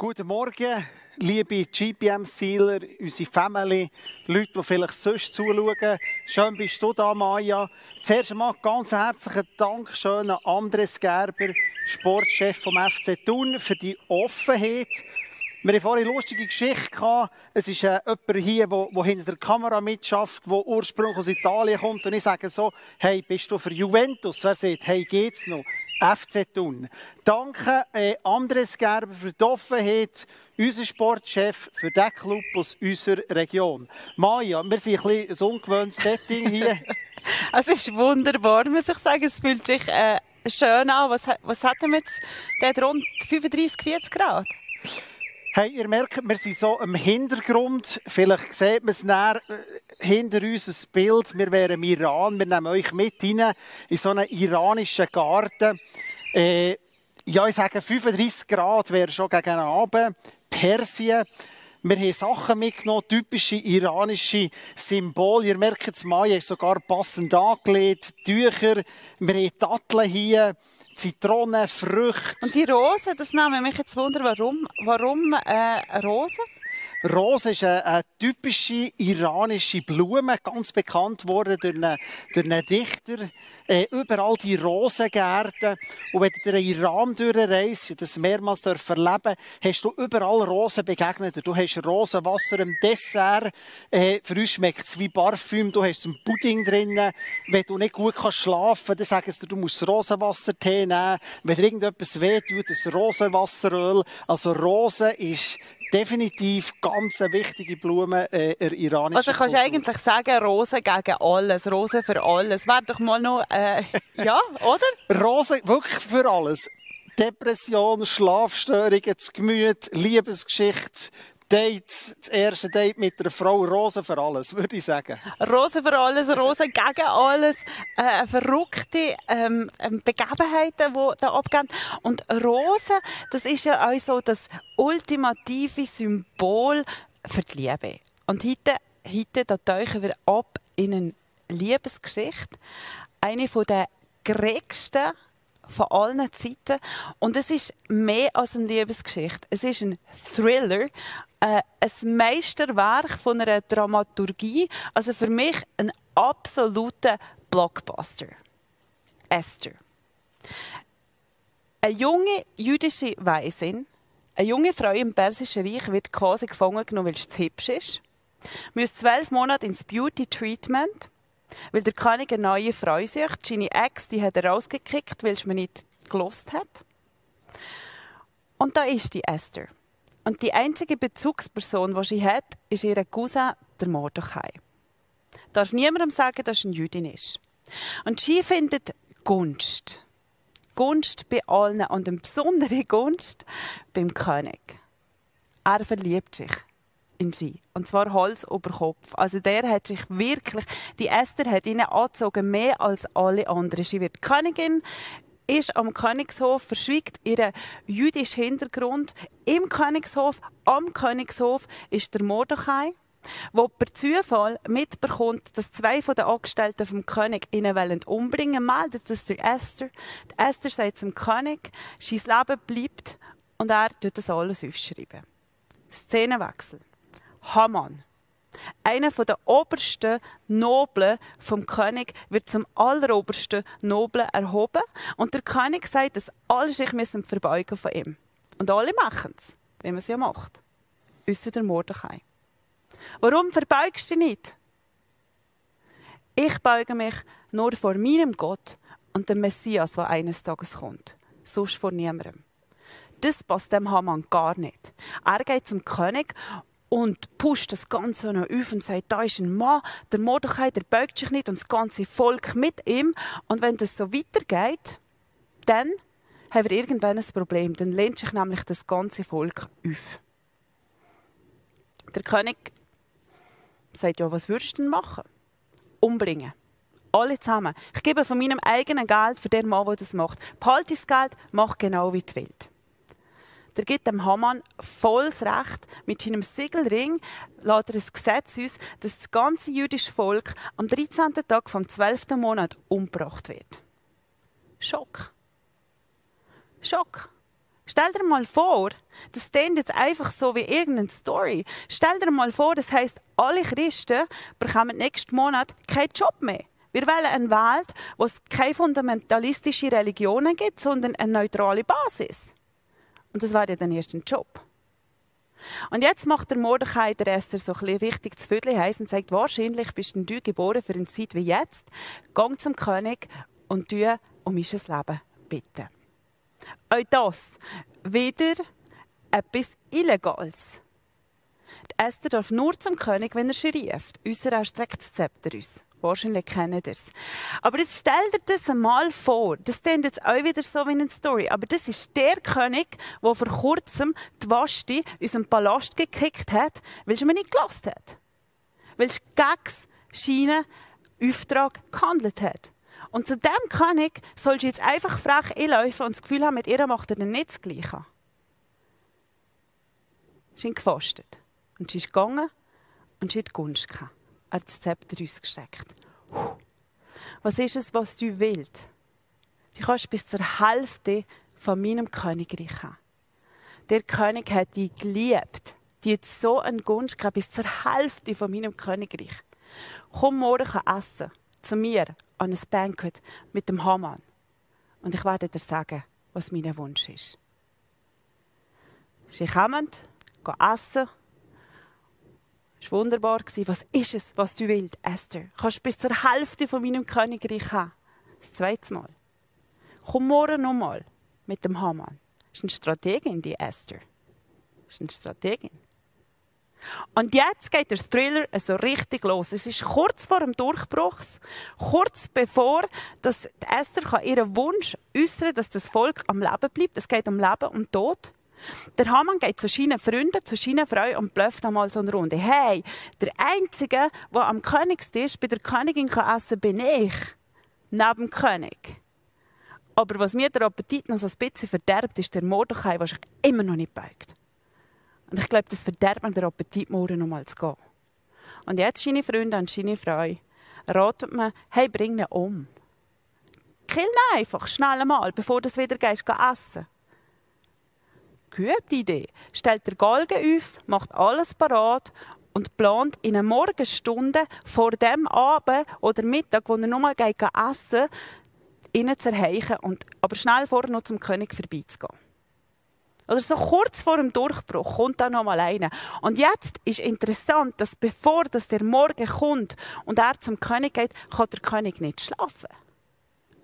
Guten Morgen, liebe GPM-Sealer, unsere Family, Leute, die vielleicht sonst zuschauen. Schön bist du da, Maja. Zuerst einmal ganz herzlichen Dank schön an Andres Gerber, Sportchef vom FC Thun, für die Offenheit. Wir hatten vorhin eine lustige Geschichte. Es ist äh, jemand hier, der hinter der Kamera mitschafft, der ursprünglich aus Italien kommt. Und ich sage so, hey, bist du für Juventus? Wer sagt, hey, geht's noch? FC Thun. Danke äh, Andres Gerber für die Offenheit, unser Sportchef für den Club aus unserer Region. Maja, wir sind ein, bisschen ein ungewöhntes Setting hier. es ist wunderbar, muss ich sagen. Es fühlt sich äh, schön an. Was, was hat wir jetzt? Der rund 35, 40 Grad? Hey, ihr merkt, wir sind so im Hintergrund. Vielleicht sieht man es näher äh, hinter uns ein Bild. Wir wären im Iran. Wir nehmen euch mit rein in so einen iranischen Garten. Äh, ja, ich sage 35 Grad wäre schon gegen Abend. Persien. Wir haben Sachen mitgenommen, typische iranische Symbole. Ihr merkt es, Maya ist sogar passend angelegt. Tücher. Wir haben Datteln hier. Zitronen, Früchte. Und die Rosen, das nimmt mich jetzt wunder, warum, warum äh, Rosen? Rose ist eine, eine, typische iranische Blume, ganz bekannt worden durch einen, durch einen Dichter. Äh, überall die Rosengärten. Und wenn du den Iran durchreist, das mehrmals erleben hast du überall Rosen begegnet. Du hast Rosenwasser im Dessert. Äh, für uns schmeckt es wie Parfüm. Du hast einen Pudding drin. Wenn du nicht gut kannst schlafen kannst, dann sagen sie dir, du musst Rosenwassertee nehmen. Wenn dir irgendetwas wehtut, das Rosenwasseröl. Also Rose ist definitiv ganz eine wichtige Blume äh, der iranischen Also kannst du eigentlich sagen, Rosen gegen alles, Rosen für alles. Wäre doch mal noch, äh, ja, oder? Rosen wirklich für alles. Depression, Schlafstörungen, das Gemüt, Liebesgeschichte, Date, das erste Date mit einer Frau, Rosen für alles, würde ich sagen. Rosen für alles, Rosen gegen alles, äh, verrückte ähm, ähm Begebenheiten, die da abgehen. Und Rosen, das ist ja auch so das ultimative Symbol für die Liebe. Und heute, heute da tauchen wir ab in eine Liebesgeschichte. Eine der gregsten von allen Zeiten. Und es ist mehr als eine Liebesgeschichte. Es ist ein Thriller, äh, ein Meisterwerk von einer Dramaturgie. Also für mich ein absoluter Blockbuster. Esther. Eine junge jüdische Weisin, eine junge Frau im Persischen Reich wird quasi gefangen genommen, weil sie zu hübsch ist. Muss zwölf Monate ins Beauty Treatment, weil der König eine neue Frau sucht. Seine Ex die hat er rausgekickt, weil sie mir nicht gelost hat. Und da ist die Esther. Und die einzige Bezugsperson, die sie hat, ist ihr Cousin, der Mordechai. Darf niemandem sagen, dass sie eine Jüdin ist. Und sie findet Gunst. Gunst bei allen und eine besondere Gunst beim König. Er verliebt sich in sie. Und zwar Hals über Kopf. Also der hat sich wirklich, die Esther hat ihn angezogen, mehr als alle anderen. Sie wird Königin, ist am Königshof, verschwiegt ihren jüdischen Hintergrund. Im Königshof, am Königshof, ist der Mordechai, wo per Zufall mitbekommt, dass zwei von den Angestellten vom König ihn umbringen wollen, meldet das der Esther. Die Esther sagt zum König, sein Leben bleibt und er tut das alles aufschreiben. Szenenwechsel. Haman einer der obersten Noblen vom König wird zum allerobersten Noblen erhoben. Und der König sagt, dass alle sich müssen verbeugen von ihm. Und alle machen es, wie man es ja macht. Außer der Mordechai. Warum verbeugst du dich nicht? Ich beuge mich nur vor meinem Gott und dem Messias, der eines Tages kommt. Sonst vor niemandem. Das passt dem Haman gar nicht. Er geht zum König und pusht das Ganze noch auf und sagt, da ist ein Mann, der Mordechai, der beugt sich nicht und das ganze Volk mit ihm. Und wenn das so weitergeht, dann haben wir irgendwann ein Problem. Dann lehnt sich nämlich das ganze Volk auf. Der König sagt, ja, was würdest du denn machen? Umbringen. Alle zusammen. Ich gebe von meinem eigenen Geld für den Mann, der das macht. Behalte das Geld, mach genau wie du willst der gibt dem Haman volles Recht. Mit seinem Siegelring lässt er ein Gesetz aus, dass das ganze jüdische Volk am 13. Tag vom 12. Monat umgebracht wird. Schock. Schock. Stell dir mal vor, das klingt jetzt einfach so wie irgendeine Story. Stell dir mal vor, das heißt, alle Christen bekommen nächsten Monat keinen Job mehr. Wir wollen eine Welt, wo es keine fundamentalistische Religionen gibt, sondern eine neutrale Basis. Und das war ja dann erst ein Job. Und jetzt macht der Mordechai der Esther so ein richtig zu Viertel heiß und sagt, wahrscheinlich bist du geboren für eine Zeit wie jetzt. Geh zum König und tu um mein Leben bitten. Auch das wieder etwas Illegales. Die Esther darf nur zum König, wenn er sie rief. Unser erstreckt das Zepter uns. Wahrscheinlich kennen ihr es. Aber jetzt stell dir das einmal vor. Das klingt jetzt auch wieder so wie eine Story. Aber das ist der König, der vor kurzem die Vashti aus dem Palast gekickt hat, weil sie mir nicht gelassen hat. Weil sie gegen seinen Auftrag gehandelt hat. Und zu dem König sollst du jetzt einfach frech einlaufen und das Gefühl haben, mit ihr macht er dann nicht das Gleiche. Sie sind gefastet. Und sie ist gegangen und sie hat Gunst gehabt. Hat das Zepter ausgesteckt. Was ist es, was du willst? Du kannst bis zur Hälfte von meinem Königreich haben. Der König hat dich geliebt. Die hat so eine Gunst gehabt, bis zur Hälfte von meinem Königreich. Komm morgen essen. Zu mir an ein Banquet mit dem Hamann. Und ich werde dir sagen, was mein Wunsch ist. Sie kommen, gehen essen es war wunderbar. Was ist es, was du willst, Esther? Du kannst bis zur Hälfte von meinem Königreich haben. Das zweite Mal. Komm morgen nochmal mit dem Hamann. Das ist eine Strategin, die Esther. Das ist eine Strategin. Und jetzt geht der Thriller so richtig los. Es ist kurz vor dem Durchbruch, kurz bevor dass Esther ihren Wunsch äußern kann, dass das Volk am Leben bleibt. Es geht um Leben und Tod. Der Hamann geht zu seinen Freunden, zu seiner Frau und blöfft einmal so eine Runde. Hey, der Einzige, der am Königstisch bei der Königin kann essen kann, bin ich. Neben dem König. Aber was mir der Appetit noch so ein bisschen verderbt, ist der Mordechai, der sich immer noch nicht beugt. Und ich glaube, das verderbt mir den Appetit, morgen noch mal zu gehen. Und jetzt seine Freunde und seine Frau raten mir, hey, bring ihn um. Kill ihn einfach, schnell einmal, bevor du wieder gehst, essen gute Idee. Stellt der Galgen auf, macht alles parat und plant in einer Morgenstunde vor dem Abend oder Mittag, wo er nochmal essen geht, ihn zu erreichen und aber schnell vorher noch zum König vorbeizugehen. Oder so kurz vor dem Durchbruch kommt er noch mal einer. Und jetzt ist interessant, dass bevor dass der Morgen kommt und er zum König geht, kann der König nicht schlafen.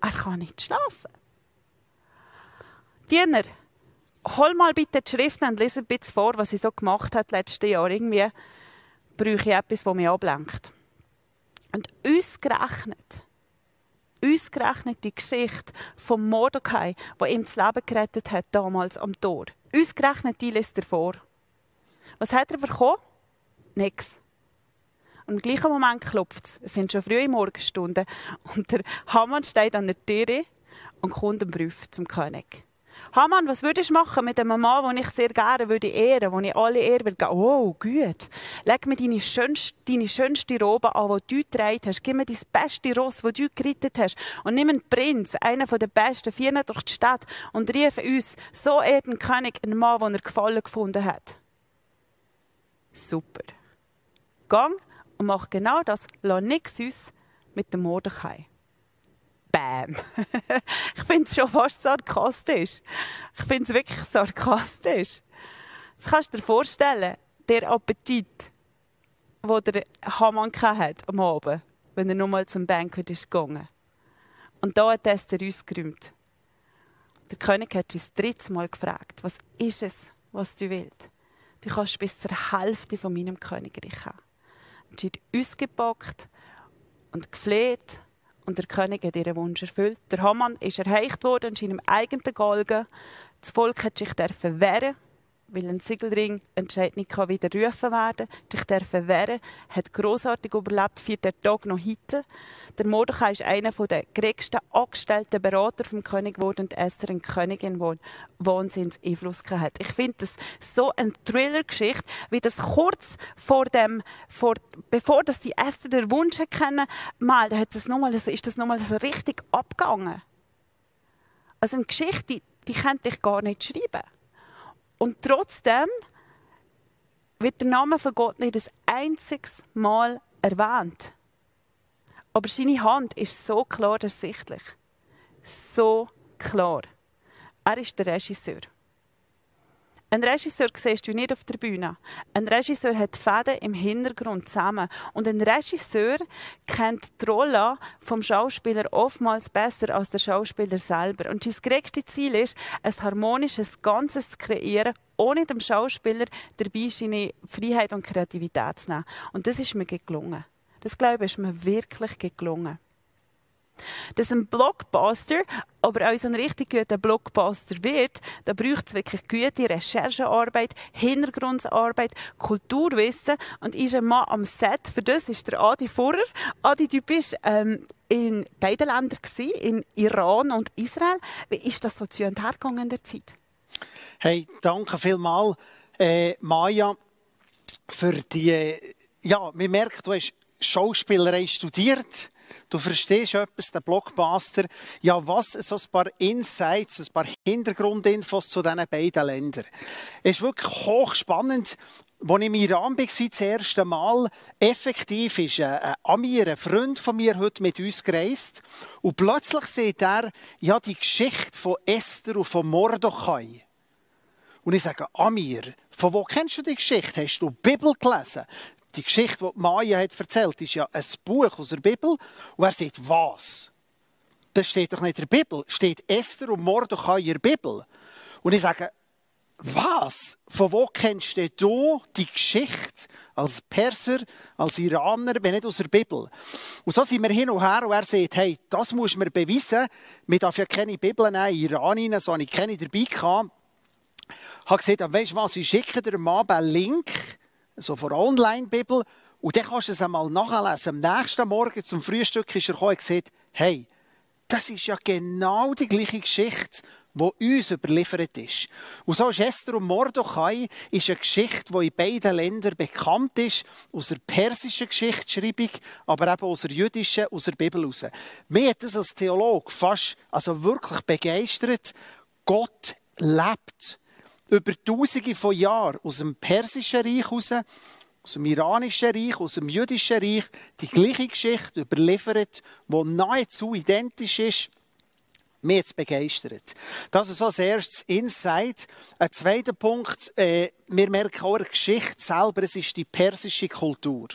Er kann nicht schlafen. Diener, hol mal bitte die Schriften und lese ein bisschen vor, was sie so gemacht hat letztes Jahr. Irgendwie brauche ich etwas, das mich ablenkt. Und uns gerechnet, die Geschichte von Mordecai, der ihm das Leben gerettet hat, damals am Tor. Uns gerechnet, die liest er vor. Was hat er bekommen? Nichts. Und im gleichen Moment klopft es. Es sind schon frühe Morgenstunden. Und der Hamann steht an der Tür und kommt einen Brief zum König. Hamann, was würdest du machen mit einem Mann, den ich sehr gerne würde ehren, wo ich alle ehren würde? Oh, gut. Leg mir deine schönste, deine schönste Robe an, die du getragen hast. Gib mir dein beste Ross, das du gerettet hast. Und nimm einen Prinz, einen der besten, vier durch die Stadt und rief uns, so ehrt ein König einen Mann, den er gefallen gefunden hat. Super. Gang und mach genau das. Lass nichts uns mit dem Mordechai. Bam. ich finde es schon fast sarkastisch. Ich finde es wirklich sarkastisch. Das kannst du dir vorstellen, der Appetit, den der Hamann hat am Abend, wenn er nochmal zum Banquet ist gegangen. Und da hat Esther ausgeräumt. Der König hat sich das dritte Mal gefragt, was ist es, was du willst? Du kannst bis zur Hälfte von meinem Königreich haben. Sie hat ausgepackt und gefleht und der König hat ihren Wunsch erfüllt. Der Hamann ist erreicht worden in seinem eigenen Galgen. Das Volk hat sich wehren weil ein Siegelring entscheidend nicht widerrufen werden kann. Sich dürfen wehren, hat grossartig überlebt, vier Tag noch heute. Der Mordechai ist einer der geregsten angestellten Berater vom König geworden und Esther eine Königin, die Wahnsinns Einfluss hat. Ich finde das so eine Thriller-Geschichte, wie das kurz vor dem, vor, bevor das die Esther den Wunsch kennen, mal, hat das noch mal, ist das nochmal so richtig abgegangen. Also eine Geschichte, die, die könnte ich gar nicht schreiben Und trotzdem wird der Name von Gott nicht ein einziges Mal erwähnt. Aber seine Hand ist so klar ersichtlich. So klar. Er ist der Regisseur. Ein Regisseur siehst du nicht auf der Bühne. Ein Regisseur hat Fäden im Hintergrund zusammen. Und ein Regisseur kennt die Rolle vom Schauspieler oftmals besser als der Schauspieler selber. Und sein größtes Ziel ist, ein harmonisches Ganzes zu kreieren, ohne dem Schauspieler dabei seine Freiheit und Kreativität zu nehmen. Und das ist mir gelungen. Das glaube ich, ist mir wirklich gelungen. Dass ein Blockbuster, aber auch so ein richtig guter Blockbuster wird, da braucht es wirklich gute Recherchearbeit, Hintergrundarbeit, Kulturwissen und ist ein Mann am Set. Für das ist der Adi Furrer. Adi, du bist ähm, in beiden Ländern gewesen, in Iran und Israel. Wie ist das so zu und her gegangen in der Zeit? Hey, danke vielmals, äh, Maja, für die. Ja, man merkt, du hast Schauspielerei studiert. Du verstehst etwas, den Blockbuster. Ja, was so ein paar Insights, ein paar Hintergrundinfos zu diesen beiden Ländern. Es ist wirklich hochspannend. Als ich im Iran war, das erste Mal, effektiv ist ein Amir, ein Freund von mir, heute mit uns gereist. Und plötzlich sieht er ja, die Geschichte von Esther und von Mordechai. Und ich sage, Amir, von wo kennst du die Geschichte? Hast du die Bibel gelesen? Die Geschichte, die Maya hat erzählt, ist ja ein Buch aus der Bibel. Und er sagt, was? Das steht doch nicht in der Bibel. Steht Esther und Mordechai in der Bibel. Und ich sage, was? Von wo kennst du die Geschichte als Perser, als Iraner, wenn nicht aus der Bibel? Und so sind wir hin und her und er sagt, hey, das muss mir beweisen. Wir dürfen ja keine Bibel nehmen, in Iran rein, so habe ich keine dabei gehabt. Ich habe gesagt, weißt du was, ich schicke dir mal einen Link so von Online-Bibel. Und dann kannst du es einmal nachlesen. Am nächsten Morgen zum Frühstück ist er gekommen und gesagt, hey, das ist ja genau die gleiche Geschichte, die uns überliefert ist. Und so ist Esther und Mordechai ist eine Geschichte, die in beiden Ländern bekannt ist, aus der persischen Geschichtsschreibung, aber eben aus der jüdischen, aus der Bibel heraus. Mir hat das als Theologe fast, also wirklich begeistert. Gott lebt über Tausende von Jahren aus dem Persischen Reich heraus, aus dem Iranischen Reich, aus dem Jüdischen Reich, die gleiche Geschichte überliefert, die nahezu identisch ist, mich jetzt begeistert. Das ist als erstes Insight. Ein zweiter Punkt, äh, wir merken auch der Geschichte selber, es ist die persische Kultur.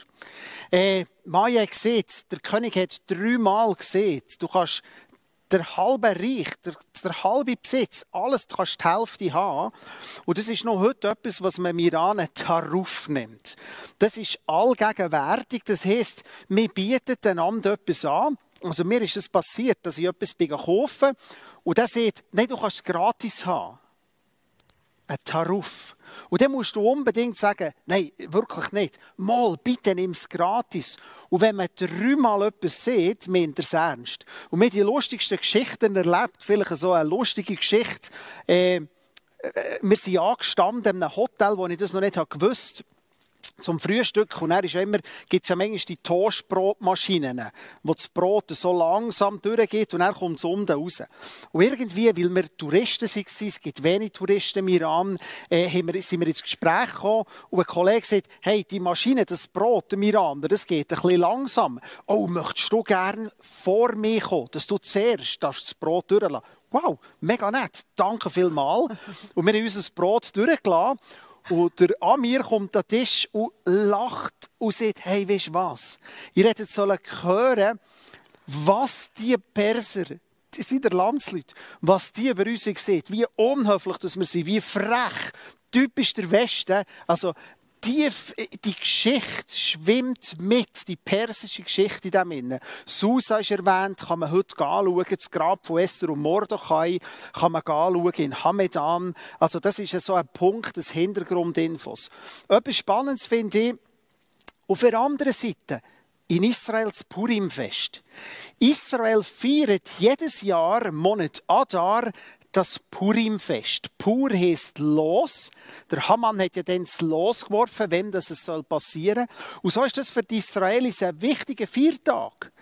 Äh, Maya sieht, der König hat dreimal gesehen, du kannst der halbe Reich, der, der halbe Besitz, alles kannst du die Hälfte haben. Und das ist noch heute etwas, was man im Iran Taruf nennt. Das ist allgegenwärtig. Das heisst, wir bieten einander etwas an. Also mir ist es passiert, dass ich etwas kaufe und der sagt, nein, du kannst es gratis haben. Ein Taruf. Und dann musst du unbedingt sagen, nein, wirklich nicht. Mal, bitte nimm es gratis. Und wenn man dreimal etwas sieht, meint er es ernst. Und wir die lustigsten Geschichten erlebt, vielleicht so eine lustige Geschichte. Äh, äh wir sind angestanden in einem Hotel, wo ich das noch nicht gewusst habe zum Frühstück. Und dann ist immer, gibt ja manchmal die Toastbrotmaschinen, wo das Brot so langsam durchgeht und dann kommt es unten raus. Und irgendwie, weil wir Touristen waren, es gibt wenig Touristen im Iran, äh, sind wir ins Gespräch gekommen und ein Kollege sagt, hey, die Maschine, das Brot im Iran, das geht ein bisschen langsam. Oh, möchtest du gerne vor mir kommen, dass du zuerst das Brot durchlassen? Wow, mega nett, danke vielmals. Und wir haben unser Brot durchgelassen und der Amir kommt an den Tisch und lacht und sagt, hey, weißt du was? Ihr hättet sollen hören, was die Perser, das sind der Landsleute, was die über uns sehen, wie unhöflich dass wir sind, wie frech, typisch der Westen. Also die, die Geschichte schwimmt mit, die persische Geschichte in dem Innen. Susa ist erwähnt, kann man heute anschauen, das Grab von Esther und Mordechai kann man anschauen in Hamedan. Also das ist so ein Punkt des Hintergrundinfos. Etwas Spannendes finde ich, auf der anderen Seite, in Israels Purimfest. Israel feiert jedes Jahr Monat Adar das Purimfest. Pur heißt los. Der Haman hat ja dann das Los geworfen, wenn das soll passieren. Und so ist das für die Israelis ein wichtiger Viertag.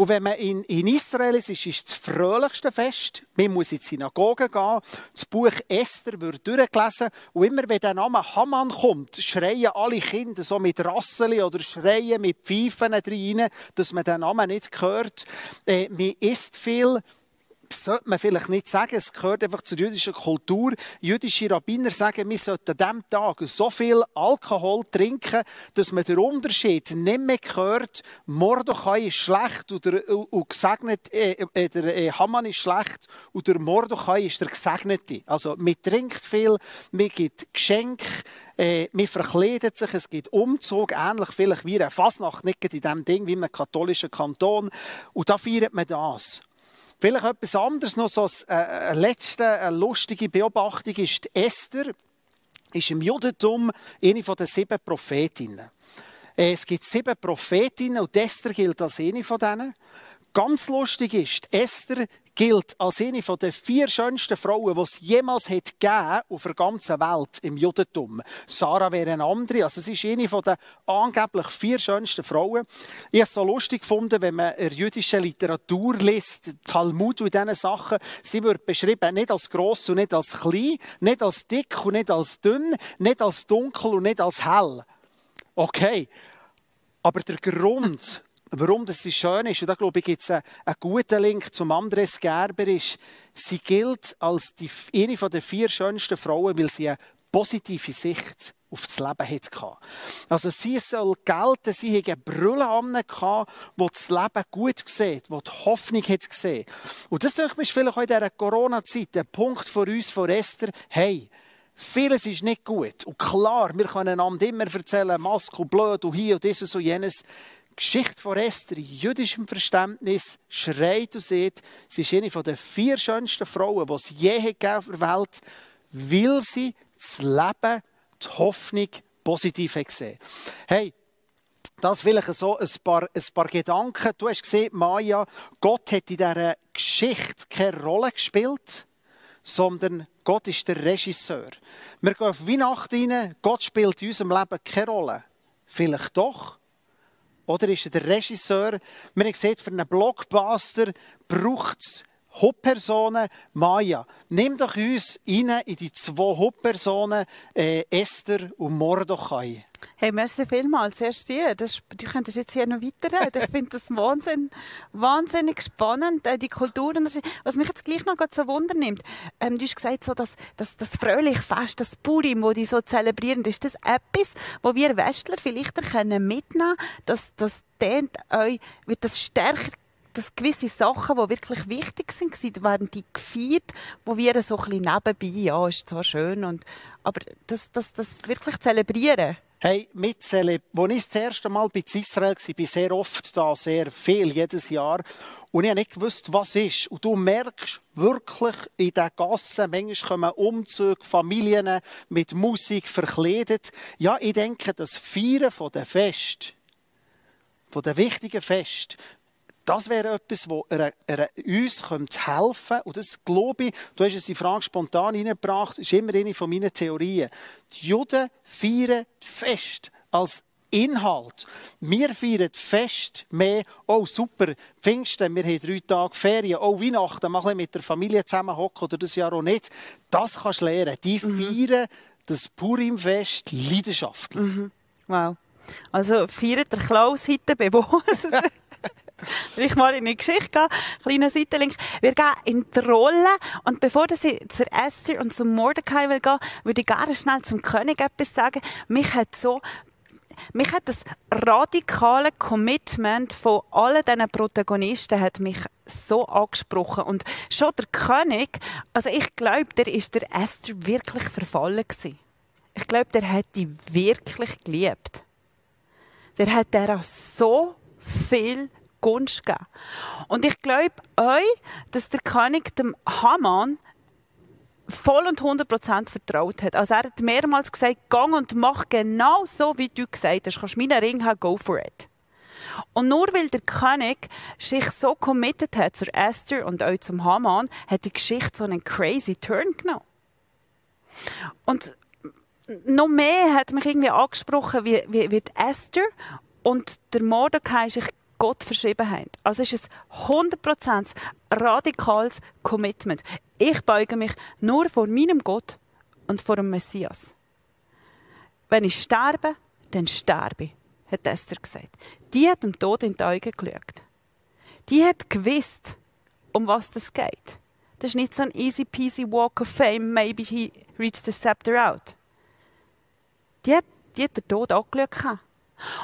Und wenn man in, in Israel ist, ist es das fröhlichste Fest. Man muss in die Synagoge gehen. Das Buch Esther wird durchgelesen. Und immer wenn der Name Haman kommt, schreien alle Kinder so mit Rasseli oder schreien mit Pfeifen rein, dass man den Namen nicht hört. Äh, man isst viel sollte man vielleicht nicht sagen, es gehört einfach zur jüdischen Kultur. Jüdische Rabbiner sagen, wir sollten an diesem Tag so viel Alkohol trinken, dass man den Unterschied nicht mehr hört, Mordechai ist schlecht oder, gesegnet, äh, äh, der äh, Haman ist schlecht und der Mordechai ist der Gesegnete. Also man trinkt viel, man gibt Geschenke, äh, man verkleidet sich, es gibt Umzug, ähnlich vielleicht wie eine Fasnacht, nicht in diesem Ding wie im katholischen Kanton. Und da feiert man das. Vielleicht etwas anderes noch, so äh, eine letzte eine lustige Beobachtung ist, Esther ist im Judentum eine den sieben Prophetinnen. Äh, es gibt sieben Prophetinnen und Esther gilt als eine von denen. Ganz lustig ist, Esther gilt als eine der vier schönsten Frauen, die es jemals hat auf der ganzen Welt im Judentum. Sarah wäre eine andere. Also sie ist eine der angeblich vier schönsten Frauen. Ich habe es so lustig gefunden, wenn man jüdische Literatur liest, Talmud und diese Sachen. Sie wird beschrieben nicht als gross und nicht als klein, nicht als dick und nicht als dünn, nicht als dunkel und nicht als hell. Okay. Aber der Grund, warum das schön ist, und da glaube ich, gibt es einen, einen, guten Link zum Andres Gerber, ist, sie gilt als die, eine der vier schönsten Frauen, weil sie eine positive Sicht auf das Leben hatte. Also sie soll gelten, sie hatte eine Brille an, die das Leben gut sieht, die die Hoffnung hat gesehen. Und das ist vielleicht auch in dieser Corona-Zeit ein Punkt für uns, von Esther, hey, Vieles ist nicht gut. Und klar, wir können einander immer erzählen, Maske blöd und hier und dieses und jenes. Geschichte von Esther in jüdischem Verständnis schreit und sieht, sie ist eine der vier schönsten Frauen, die es je auf der Welt, weil sie das Leben, die Hoffnung positiv gesehen Hey, das vielleicht so ein paar, ein paar Gedanken. Du hast gesehen, Maja, Gott hat in dieser Geschichte keine Rolle gespielt, sondern Gott ist der Regisseur. Wir gehen auf Weihnachten rein, Gott spielt in unserem Leben keine Rolle. Vielleicht doch. Oder ist er der Regisseur? Wir haben gesehen, für einen Blockbuster braucht es Hauptpersonen. Maya, nimm doch uns rein in die zwei Hauptpersonen, äh, Esther und Mordechai. Hey, merci vielmals. Zuerst dir. Das, du könntest jetzt hier noch weiterreden. Ich finde das Wahnsinn, wahnsinnig spannend, äh, die Kulturen. Was mich jetzt gleich noch so Wunder nimmt. Ähm, du hast gesagt, so, dass, dass das fröhliche Fest, das Purim, das die so zelebrieren, ist das etwas, wo wir Westler vielleicht können mitnehmen dass das dehnt euch, wird das stärker dass gewisse Sachen, die wirklich wichtig sind, werden die gefeiert, wo wir so ein bisschen nebenbei, ja, ist zwar schön, und, aber das, das, das wirklich zelebrieren. Hey, mitzählen. Als ich das erste Mal bei Israel war, bin sehr oft da, sehr viel, jedes Jahr. Und ich habe nicht gewusst, was ist. Und du merkst wirklich in den Gassen, manchmal kommen Umzüge, Familien mit Musik verkleidet. Ja, ich denke, das Feiern der Fest, den wichtigen Fest, das wäre etwas, das er, er uns helfen könnte. Und das glaube ich, du hast es die Frage spontan hineingebracht, ist immer eine von meinen Theorien. Die Juden feiern Fest als Inhalt. Wir feiern Fest mehr, oh super, Pfingsten, wir haben drei Tage Ferien, oh Weihnachten, mal mit der Familie zusammenhocken oder das Jahr auch nicht. Das kannst du lernen. Die mhm. feiern das Purimfest leidenschaftlich. Mhm. Wow. Also feiert der Klaus heute bewusst. ich mal in die Geschichte gehen, kleiner Seitenlink. Wir gehen in die Rolle und bevor ich zur Esther und zum Mordecai will gehen, würde ich gerne schnell zum König etwas sagen. Mich hat so mich hat das radikale Commitment von allen diesen Protagonisten hat mich so angesprochen und schon der König, also ich glaube, der ist der Esther wirklich verfallen gewesen. Ich glaube, der hat die wirklich geliebt. Der hat der so viel Gunst geben. Und ich glaube euch, dass der König dem Haman voll und 100% vertraut hat. Also er hat mehrmals gesagt, gang und mach genau so, wie du gesagt hast. Kannst meinen Ring haben, go for it. Und nur weil der König sich so committed hat zur Esther und auch zum Haman, hat die Geschichte so einen crazy Turn genommen. Und noch mehr hat mich irgendwie angesprochen, wie, wie, wie Esther und der Mordecai sich Gott verschrieben haben. Also ist es 100% radikales Commitment. Ich beuge mich nur vor meinem Gott und vor dem Messias. Wenn ich sterbe, dann sterbe ich, hat Esther gesagt. Die hat dem Tod in die Augen geschaut. Die hat gewusst, um was das geht. Das ist nicht so ein easy peasy walk of fame, maybe he reached the scepter out. Die hat, die hat den Tod angeschaut.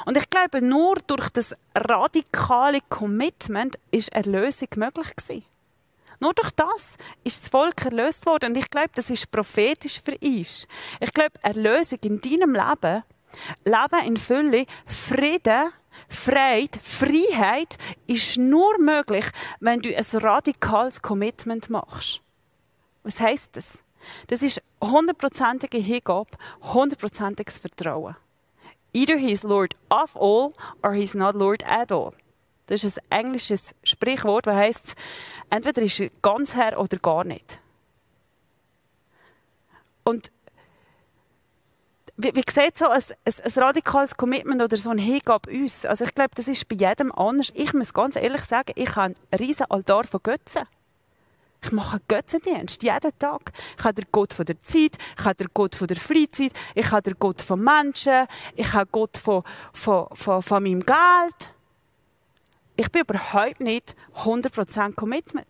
Und ich glaube, nur durch das radikale Commitment ist Erlösung möglich gewesen. Nur durch das ist das Volk erlöst worden. Und ich glaube, das ist prophetisch für uns. Ich glaube, Erlösung in deinem Leben, Leben in Fülle, Frieden, Freiheit, Freiheit ist nur möglich, wenn du ein radikales Commitment machst. Was heißt das? Das ist hundertprozentige Hingabe, hundertprozentiges Vertrauen. Either he is Lord of all or he is not Lord at all. Das ist ein englisches Sprichwort, das heißt, entweder ist er ganz Herr oder gar nicht. Und wie, wie sieht so ein, ein, ein, radikales Commitment oder so ein Hingabe uns? Also ich glaube, das ist bei jedem anders. Ich muss ganz ehrlich sagen, ich habe einen riesen Altar von Götzen. Ich mache Götzendienst jeden Tag. Ich habe den Gott von der Zeit, ich habe den Gott von der Freizeit, ich habe den Gott von Menschen, ich habe Gott von, von, von, von meinem Geld. Ich bin überhaupt nicht 100% Commitment.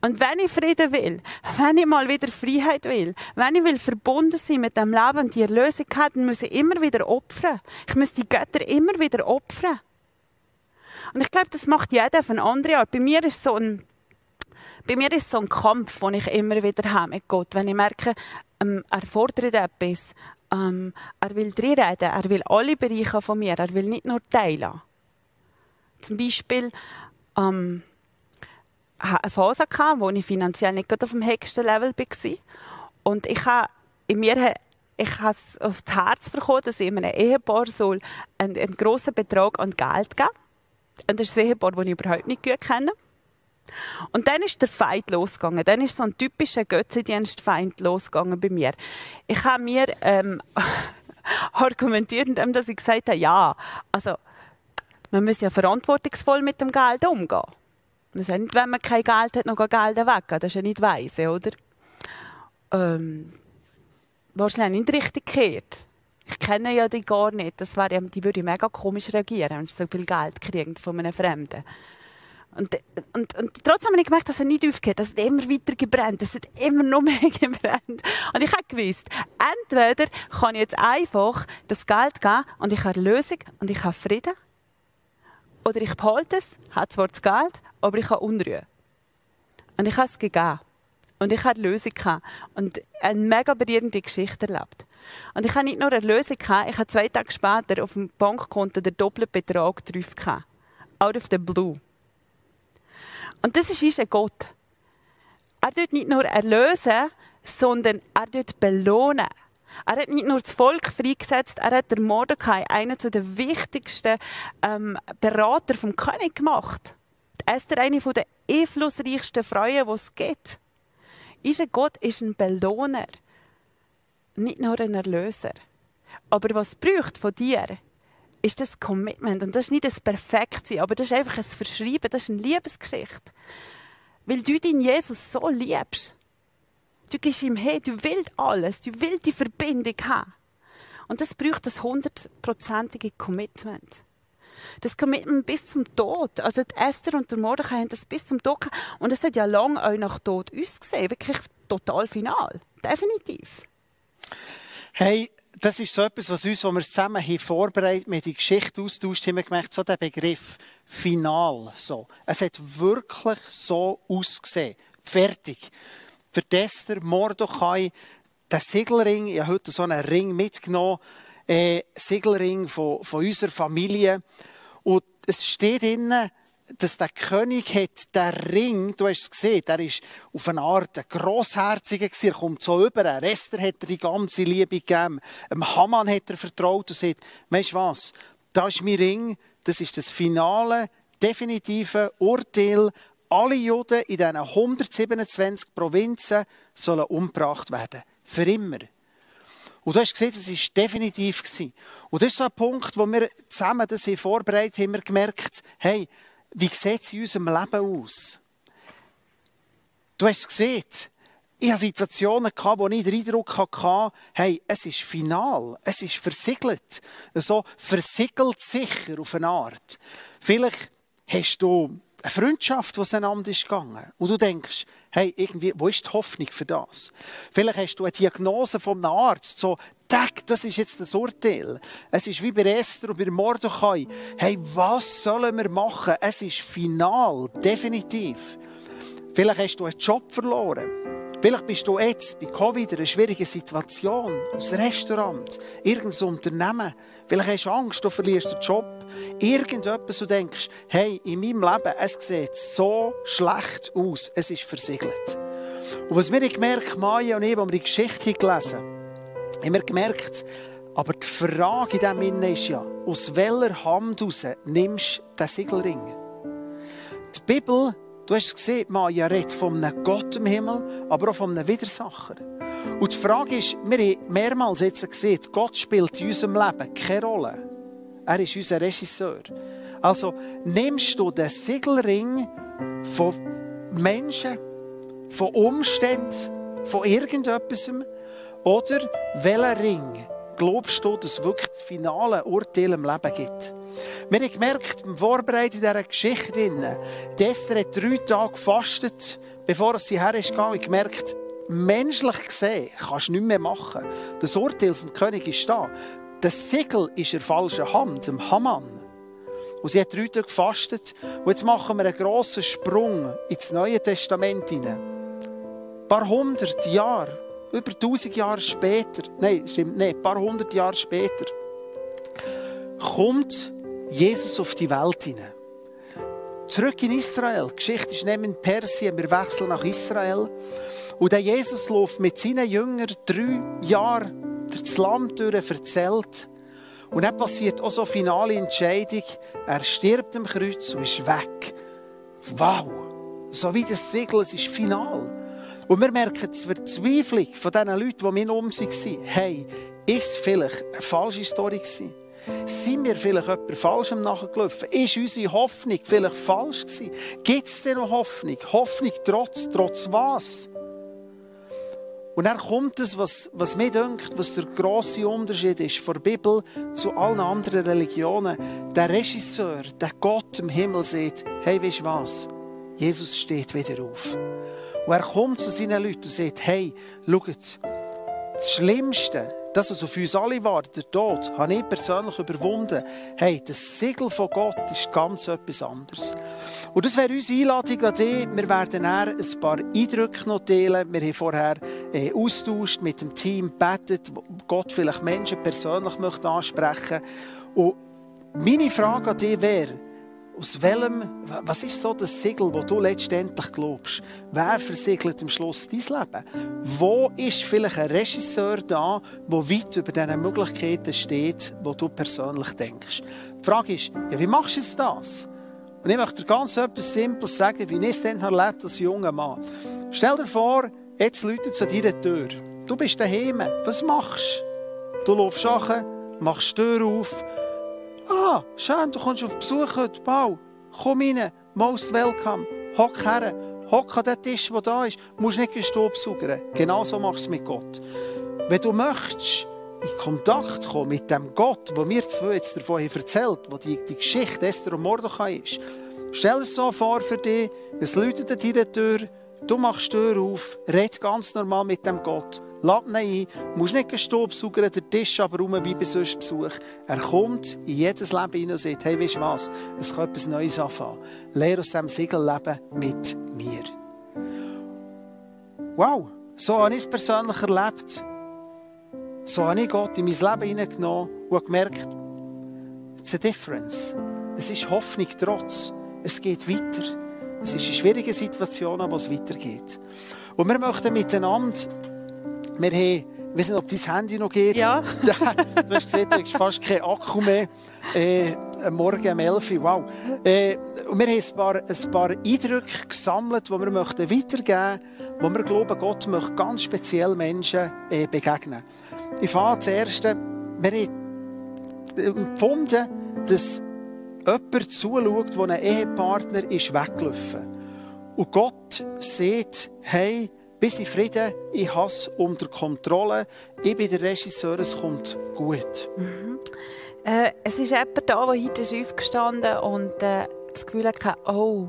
Und wenn ich Frieden will, wenn ich mal wieder Freiheit will, wenn ich will verbunden sein mit dem Leben und die Erlösung haben, dann muss ich immer wieder opfern. Ich muss die Götter immer wieder opfern. Und ich glaube, das macht jeder auf eine andere Art. Bei mir ist so ein, bei mir ist so ein Kampf, den ich immer wieder habe mit Gott. Wenn ich merke, ähm, er fordert etwas, ähm, er will reden, er will alle Bereiche von mir, er will nicht nur teilen. Zum Beispiel, ähm, eine Phase, gehabt, wo ich finanziell nicht auf dem höchsten Level war. Und ich habe in mir ich habe es auf das Herz bekommen, dass ich einem Ehepaar soll einen, einen grossen Betrag an Geld geben Und das ist ein Ehepaar, das ich überhaupt nicht gut kenne. Und dann ist der Feind losgegangen. Dann ist so ein typischer Götzendienstfeind losgegangen bei mir. Ich habe mir ähm, argumentiert, indem ich gesagt habe, ja, also man muss ja verantwortungsvoll mit dem Geld umgehen. Man sagt nicht, wenn man kein Geld hat, noch Geld weggeben. Das ist ja nicht weise, oder? Ähm, wahrscheinlich nicht richtig gekehrt. Ich kenne ja die gar nicht. Das wäre, die würde mega komisch reagieren, wenn sie so viel Geld kriegen von einem Fremden. Und, und, und trotzdem habe ich gemerkt, dass er nicht aufgeht. Es hat immer weiter gebrannt. Es hat immer noch mehr gebrannt. Und ich habe gewusst, entweder kann ich jetzt einfach das Geld geben und ich habe Lösung und ich habe Frieden. Oder ich behalte es, habe zwar das Geld, aber ich habe Unruhe. Und ich habe es gegeben. Und ich hatte Lösung und eine mega berührende Geschichte erlebt. Und ich habe nicht nur eine Lösung ich habe zwei Tage später auf dem Bankkonto den doppelten Betrag drauf gehabt. Out of the blue. Und das ist unser Gott. Er tut nicht nur erlösen, sondern er tut belohnen. Er hat nicht nur das Volk freigesetzt, er hat der Mordecai einen der wichtigsten ähm, Berater vom König gemacht. Esther eine der einflussreichsten Frauen, die es gibt. Unser Gott ist ein Belohner, nicht nur ein Erlöser. Aber was braucht von dir, ist das Commitment. Und das ist nicht das Perfektsein, aber das ist einfach ein Verschreiben, das ist eine Liebesgeschichte. Weil du deinen Jesus so liebst. Du gehst ihm her, du willst alles, du willst die Verbindung haben. Und das braucht das hundertprozentige Commitment. Das Commitment bis zum Tod. Also die Esther und der Mordechai haben das bis zum Tod gehabt. Und es hat ja lange auch nach Tod uns gesehen. Wirklich total final. Definitiv. Hey, das ist so etwas, was uns, wo wir zusammen haben vorbereitet, mit die Geschichte austauscht, haben wir gemerkt, so der Begriff final, so. Es hat wirklich so ausgesehen. Fertig für Esther, Mordechai, der Siegelring, ich habe heute so einen Ring mitgenommen, äh, Siegelring von, von unserer Familie. Und es steht drinnen, dass der König hat den Ring, du hast es gesehen, der ist auf eine Art ein Grossherziger gewesen, er kommt so über, er Esther hat er die ganze Liebe gegeben, dem Haman hat er vertraut und sagt, weißt du was, das ist mein Ring, das ist das finale, definitive Urteil alle Juden in diesen 127 Provinzen sollen umgebracht werden. Für immer. Und du hast gesehen, das war definitiv. Und das ist so ein Punkt, wo wir zusammen das hier vorbereitet haben, wir gemerkt, hey, wie sieht es in unserem Leben aus? Du hast es gesehen, ich hatte Situationen, wo ich den Eindruck hatte, hey, es ist final, es ist versiegelt. So versiegelt sicher auf eine Art. Vielleicht hast du eine Freundschaft, die auseinander ist gegangen. Und du denkst, hey, irgendwie, wo ist die Hoffnung für das? Vielleicht hast du eine Diagnose von einem Arzt, so, Tag, das ist jetzt das Urteil. Es ist wie bei Esther und bei Mordechai. Hey, was sollen wir machen? Es ist final, definitiv. Vielleicht hast du einen Job verloren. Vielleicht bist du jetzt bei Covid in einer schwierigen Situation. Ein Restaurant, irgendein Unternehmen. Vielleicht hast du Angst, du verlierst den Job. Irgendetwas, du denkst, hey, in meinem Leben, es sieht so schlecht aus. Es ist versiegelt. Und was wir gemerkt Maya und ich, als wir die Geschichte gelesen haben, haben wir gemerkt, aber die Frage in diesem Innen ist ja, aus welcher Hand raus nimmst du den Siegelring? Die Bibel Du hast es gesehen, Maja redet von einem Gott im Himmel, aber auch von einem Widersacher. Und die Frage ist, wir haben mehrmals jetzt gesehen, Gott spielt in unserem Leben keine Rolle. Er ist unser Regisseur. Also nimmst du den Siegelring von Menschen, von Umständen, von irgendetwas oder welchen Ring glaubst du, dass es wirklich das finale Urteil im Leben gibt? Wir haben gemerkt, beim Vorbereiten dieser Geschichte, Esther hat drei Tage gefastet, bevor sie her ist gegangen, gemerkt, menschlich gesehen kannst du nichts mehr machen. Das Urteil vom König ist da. Das Siegel ist in falschen Hand, im Haman. Und sie hat drei Tage gefastet. Und jetzt machen wir einen grossen Sprung ins Neue Testament hinein. Ein paar hundert Jahre über 1000 Jahre später, nein, stimmt nicht, ein paar hundert Jahre später, kommt Jesus auf die Welt hinein. Zurück in Israel. Die Geschichte ist neben in Persien. Wir wechseln nach Israel. Und der Jesus läuft mit seinen Jüngern drei Jahre das Land durch, erzählt. Und dann passiert auch so eine finale Entscheidung. Er stirbt am Kreuz und ist weg. Wow! So wie das Segel, es ist final. Und wir merken die Verzweiflung von diesen Leuten, die um sich waren. Hey, ist es vielleicht eine falsche Story gewesen? Sind wir vielleicht etwas Falschem nachgelaufen? Ist unsere Hoffnung vielleicht falsch gewesen? Gibt es denn noch Hoffnung? Hoffnung trotz, trotz was? Und dann kommt es, was, was mir denkt, was der grosse Unterschied ist von der Bibel zu allen anderen Religionen. Der Regisseur, der Gott im Himmel sieht, hey, weißt du was? Jesus steht wieder auf. Und er kommt zu seinen Leuten und sagt, hey, schaut, das Schlimmste, das, was auf uns alle war, der Tod, habe ich persönlich überwunden. Hey, das Siegel von Gott ist ganz etwas anderes. Und das wäre unsere Einladung an dich. Wir werden ein paar Eindrücke noch teilen. Wir haben vorher äh, austauscht mit dem Team, betet, Gott vielleicht Menschen persönlich möchte ansprechen. Und meine Frage an dich wäre, aus welchem, was ist so das Siegel, wo du letztendlich glaubst? Wer versiegelt am Schluss dein Leben? Wo ist vielleicht ein Regisseur da, der weit über diese Möglichkeiten steht, wo du persönlich denkst? Die Frage ist, ja, wie machst du jetzt das? Und ich möchte dir ganz etwas Simples sagen, wie ich es dann erlebt als junger Mann. Stell dir vor, jetzt Leute zu deiner Tür. Du bist daheim. Was machst du? Du läufst an, machst die Tür auf, Ah, schön, du kommst auf Besuch heute. Bau, komm rein, most welcome. Hock her, hock an den Tisch, der da ist. Du musst nicht Staubsaugern. Genau so machst du es mit Gott. Wenn du möchtest, in Kontakt kommen mit dem Gott, wo wir zwei jetzt davon erzählt, wo die, die Geschichte Esther und Mordechai ist, stell es so vor für dich, es läutet an deiner Tür, du machst die Tür auf, red ganz normal mit dem Gott. Lad ihn ein. Du musst nicht Staubsaugern, der Tisch aber rum wie bei sonst Besuch. Er kommt in jedes Leben hinein und sagt, hey, weißt du was? Es kann etwas Neues anfangen. Lehr aus diesem Siegelleben mit mir. Wow, so habe ich es persönlich erlebt. So habe ich Gott in mein Leben hineingenommen und gemerkt, it's a difference. Es ist Hoffnung trotz. Es geht weiter. Es ist eine schwierige Situation, aber es weitergeht. Und wir möchten miteinander wir haben, ich weiß nicht, ob dein Handy noch geht. Ja. du hast gesehen, du hast fast keinen Akku mehr. Äh, morgen um 11 Uhr, wow. Äh, und wir haben ein paar, ein paar Eindrücke gesammelt, die wir möchten weitergeben möchten, wo wir glauben, Gott möchte ganz speziell Menschen äh, begegnen. Ich fange zuerst, wir haben empfunden, dass jemand zuschaut, der ein Ehepartner ist weggelaufen. Und Gott sieht, hey, bis in Frieden, ich habe es unter Kontrolle, ich bin der Regisseur, es kommt gut. Mhm. Äh, es ist jemand da, der heute ist aufgestanden und äh, das Gefühl hat, oh,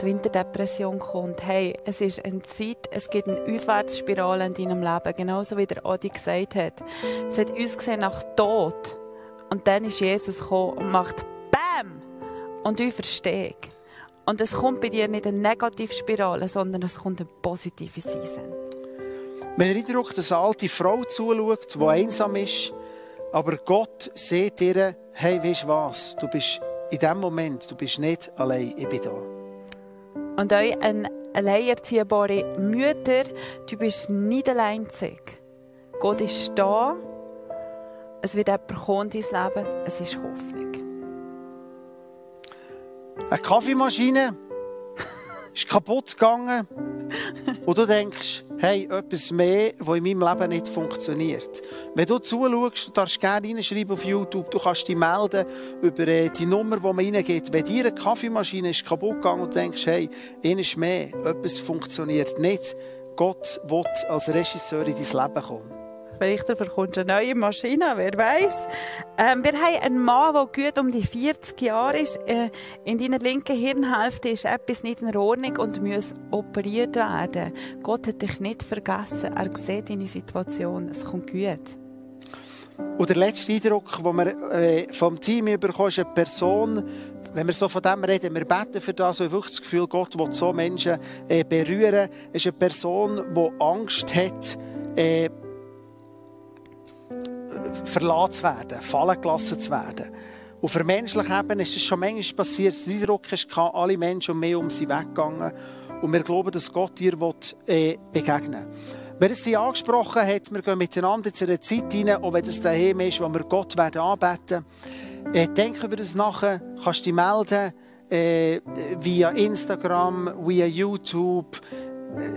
die Winterdepression kommt. Hey, es ist eine Zeit, es gibt eine Aufwärtsspirale in deinem Leben, genauso wie der Adi gesagt hat. Es hat uns gesehen nach Tod und dann ist Jesus gekommen und macht BAM! Und ich verstehe. Und es kommt bei dir nicht eine Negativspirale, sondern es kommt eine positive Season. Wenn ihr Eindruck, dass eine alte Frau zuschaut, die einsam ist, aber Gott sieht ihr, hey, weißt du was, du bist in dem Moment, du bist nicht allein, ich bin da. Und euch eine alleinerziehbare Mütter, du bist nicht allein. Gott ist da, es wird jemand kommen in dein Leben, es ist Hoffnung. Eine Kaffeemaschine ist kaputt gegangen und du denkst, hey, etwas mehr, was in meinem Leben nicht funktioniert. Wenn du zuschaust, du darfst gerne reinschreiben auf YouTube, du kannst dich melden über äh, die Nummer, die man reingeht. Wenn dir eine Kaffeemaschine ist kaputt gegangen und du denkst, hey, eines mehr, etwas funktioniert nicht, Gott will als Regisseur in dein Leben kommen. Vielleicht bekommst du eine neue Maschine, wer weiß. Ähm, wir haben einen Mann, der gut um die 40 Jahre ist. Äh, in deiner linken Hirnhälfte ist etwas nicht in Ordnung und muss operiert werden. Gott hat dich nicht vergessen. Er sieht deine Situation. Es kommt gut. Und der letzte Eindruck, den wir äh, vom Team bekommen, ist eine Person, wenn wir so von dem reden, wir beten für das, weil wirklich das Gefühl, Gott will so Menschen äh, berühren. Ist eine Person, die Angst hat, äh, verlassen zu werden, fallen gelassen zu werden. Und für menschliche Ebene ist es schon manchmal passiert, der Eindruck hatte, alle Menschen um mich um sie weggegangen. Und wir glauben, dass Gott dir äh, begegnen will. Wer es dich angesprochen hat, wir gehen miteinander in eine Zeit hinein, auch wenn es daheim ist, wo wir Gott werden anbeten werden. Äh, denk über das nachher, kannst dich melden äh, via Instagram, via YouTube,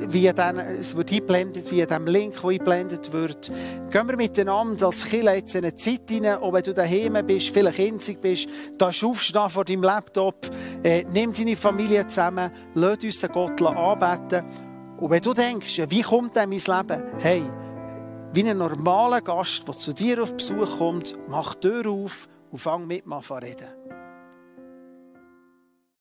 wie dann, es wird eingeblendet, wie dem Link, der eingeblendet wird. Gehen wir miteinander als Killer jetzt in eine Zeit hinein, auch wenn du daheim bist, vielleicht einzig bist, da aufstehen vor deinem Laptop, äh, nimm deine Familie zusammen, lass uns den Gott anbeten. Und wenn du denkst, wie kommt denn mein Leben? Hey, wie ein normaler Gast, der zu dir auf Besuch kommt, mach die Tür auf und fang mit an zu reden.